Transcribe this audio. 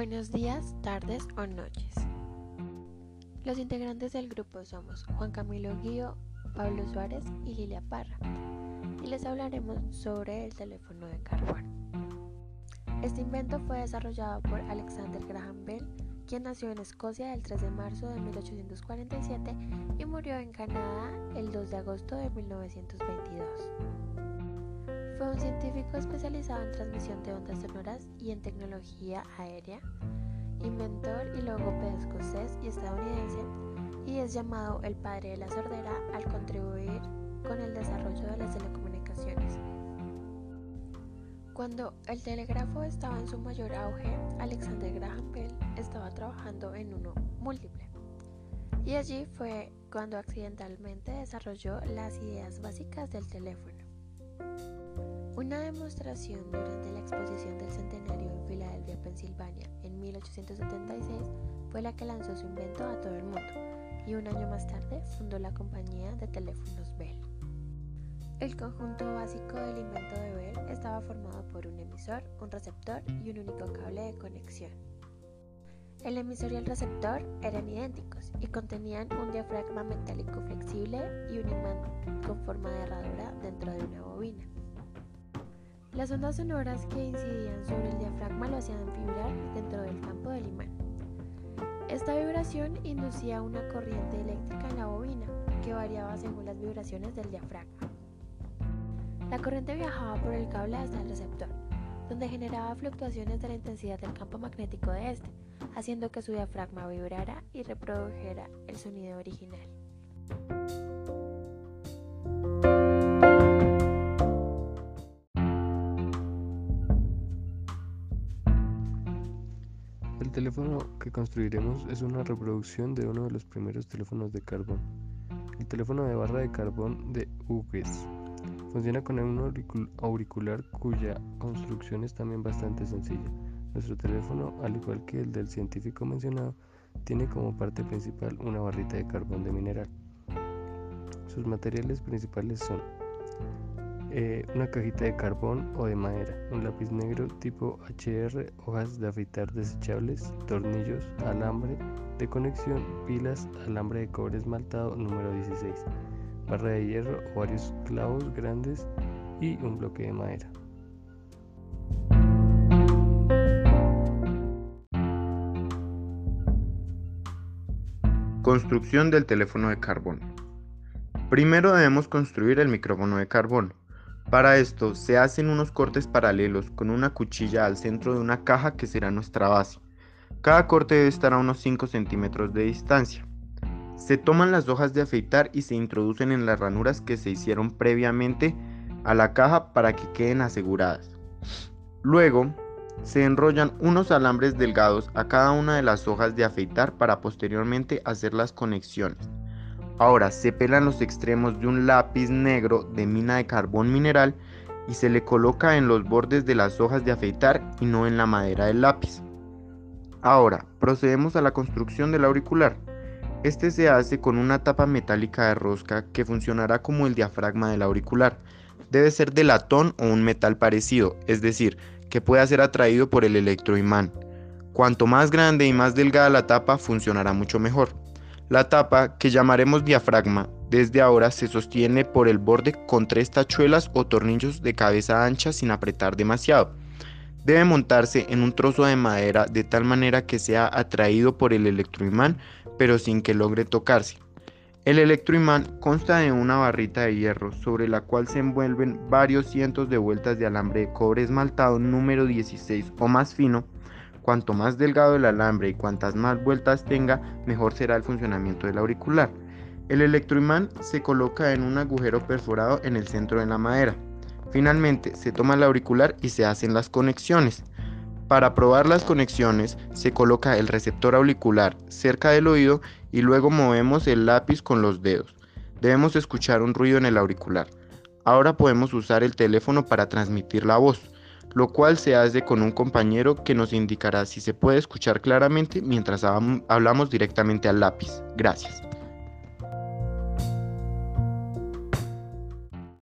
Buenos días, tardes o noches. Los integrantes del grupo somos Juan Camilo Guío, Pablo Suárez y Lilia Parra, y les hablaremos sobre el teléfono de carbón. Este invento fue desarrollado por Alexander Graham Bell, quien nació en Escocia el 3 de marzo de 1847 y murió en Canadá el 2 de agosto de 1922. Fue un científico especializado en transmisión de ondas sonoras y en tecnología aérea, inventor y logopeda escocés y estadounidense, y es llamado el padre de la sordera al contribuir con el desarrollo de las telecomunicaciones. Cuando el telégrafo estaba en su mayor auge, Alexander Graham Bell estaba trabajando en uno múltiple. Y allí fue cuando accidentalmente desarrolló las ideas básicas del teléfono. Una demostración durante la exposición del centenario en Filadelfia, Pensilvania, en 1876, fue la que lanzó su invento a todo el mundo y un año más tarde fundó la compañía de teléfonos Bell. El conjunto básico del invento de Bell estaba formado por un emisor, un receptor y un único cable de conexión. El emisor y el receptor eran idénticos y contenían un diafragma metálico flexible y un imán con forma de herradura dentro de una bobina. Las ondas sonoras que incidían sobre el diafragma lo hacían vibrar dentro del campo del imán. Esta vibración inducía una corriente eléctrica en la bobina, que variaba según las vibraciones del diafragma. La corriente viajaba por el cable hasta el receptor, donde generaba fluctuaciones de la intensidad del campo magnético de este, haciendo que su diafragma vibrara y reprodujera el sonido original. El teléfono que construiremos es una reproducción de uno de los primeros teléfonos de carbón, el teléfono de barra de carbón de Hughes. Funciona con un auricular cuya construcción es también bastante sencilla. Nuestro teléfono, al igual que el del científico mencionado, tiene como parte principal una barrita de carbón de mineral. Sus materiales principales son eh, una cajita de carbón o de madera, un lápiz negro tipo HR, hojas de afeitar desechables, tornillos, alambre de conexión, pilas, alambre de cobre esmaltado número 16, barra de hierro o varios clavos grandes y un bloque de madera. Construcción del teléfono de carbón. Primero debemos construir el micrófono de carbón. Para esto se hacen unos cortes paralelos con una cuchilla al centro de una caja que será nuestra base. Cada corte debe estar a unos 5 centímetros de distancia. Se toman las hojas de afeitar y se introducen en las ranuras que se hicieron previamente a la caja para que queden aseguradas. Luego se enrollan unos alambres delgados a cada una de las hojas de afeitar para posteriormente hacer las conexiones. Ahora se pelan los extremos de un lápiz negro de mina de carbón mineral y se le coloca en los bordes de las hojas de afeitar y no en la madera del lápiz. Ahora procedemos a la construcción del auricular. Este se hace con una tapa metálica de rosca que funcionará como el diafragma del auricular. Debe ser de latón o un metal parecido, es decir, que pueda ser atraído por el electroimán. Cuanto más grande y más delgada la tapa, funcionará mucho mejor. La tapa, que llamaremos diafragma, desde ahora se sostiene por el borde con tres tachuelas o tornillos de cabeza ancha sin apretar demasiado. Debe montarse en un trozo de madera de tal manera que sea atraído por el electroimán, pero sin que logre tocarse. El electroimán consta de una barrita de hierro sobre la cual se envuelven varios cientos de vueltas de alambre de cobre esmaltado número 16 o más fino Cuanto más delgado el alambre y cuantas más vueltas tenga, mejor será el funcionamiento del auricular. El electroimán se coloca en un agujero perforado en el centro de la madera. Finalmente, se toma el auricular y se hacen las conexiones. Para probar las conexiones, se coloca el receptor auricular cerca del oído y luego movemos el lápiz con los dedos. Debemos escuchar un ruido en el auricular. Ahora podemos usar el teléfono para transmitir la voz lo cual se hace con un compañero que nos indicará si se puede escuchar claramente mientras hablamos directamente al lápiz. Gracias.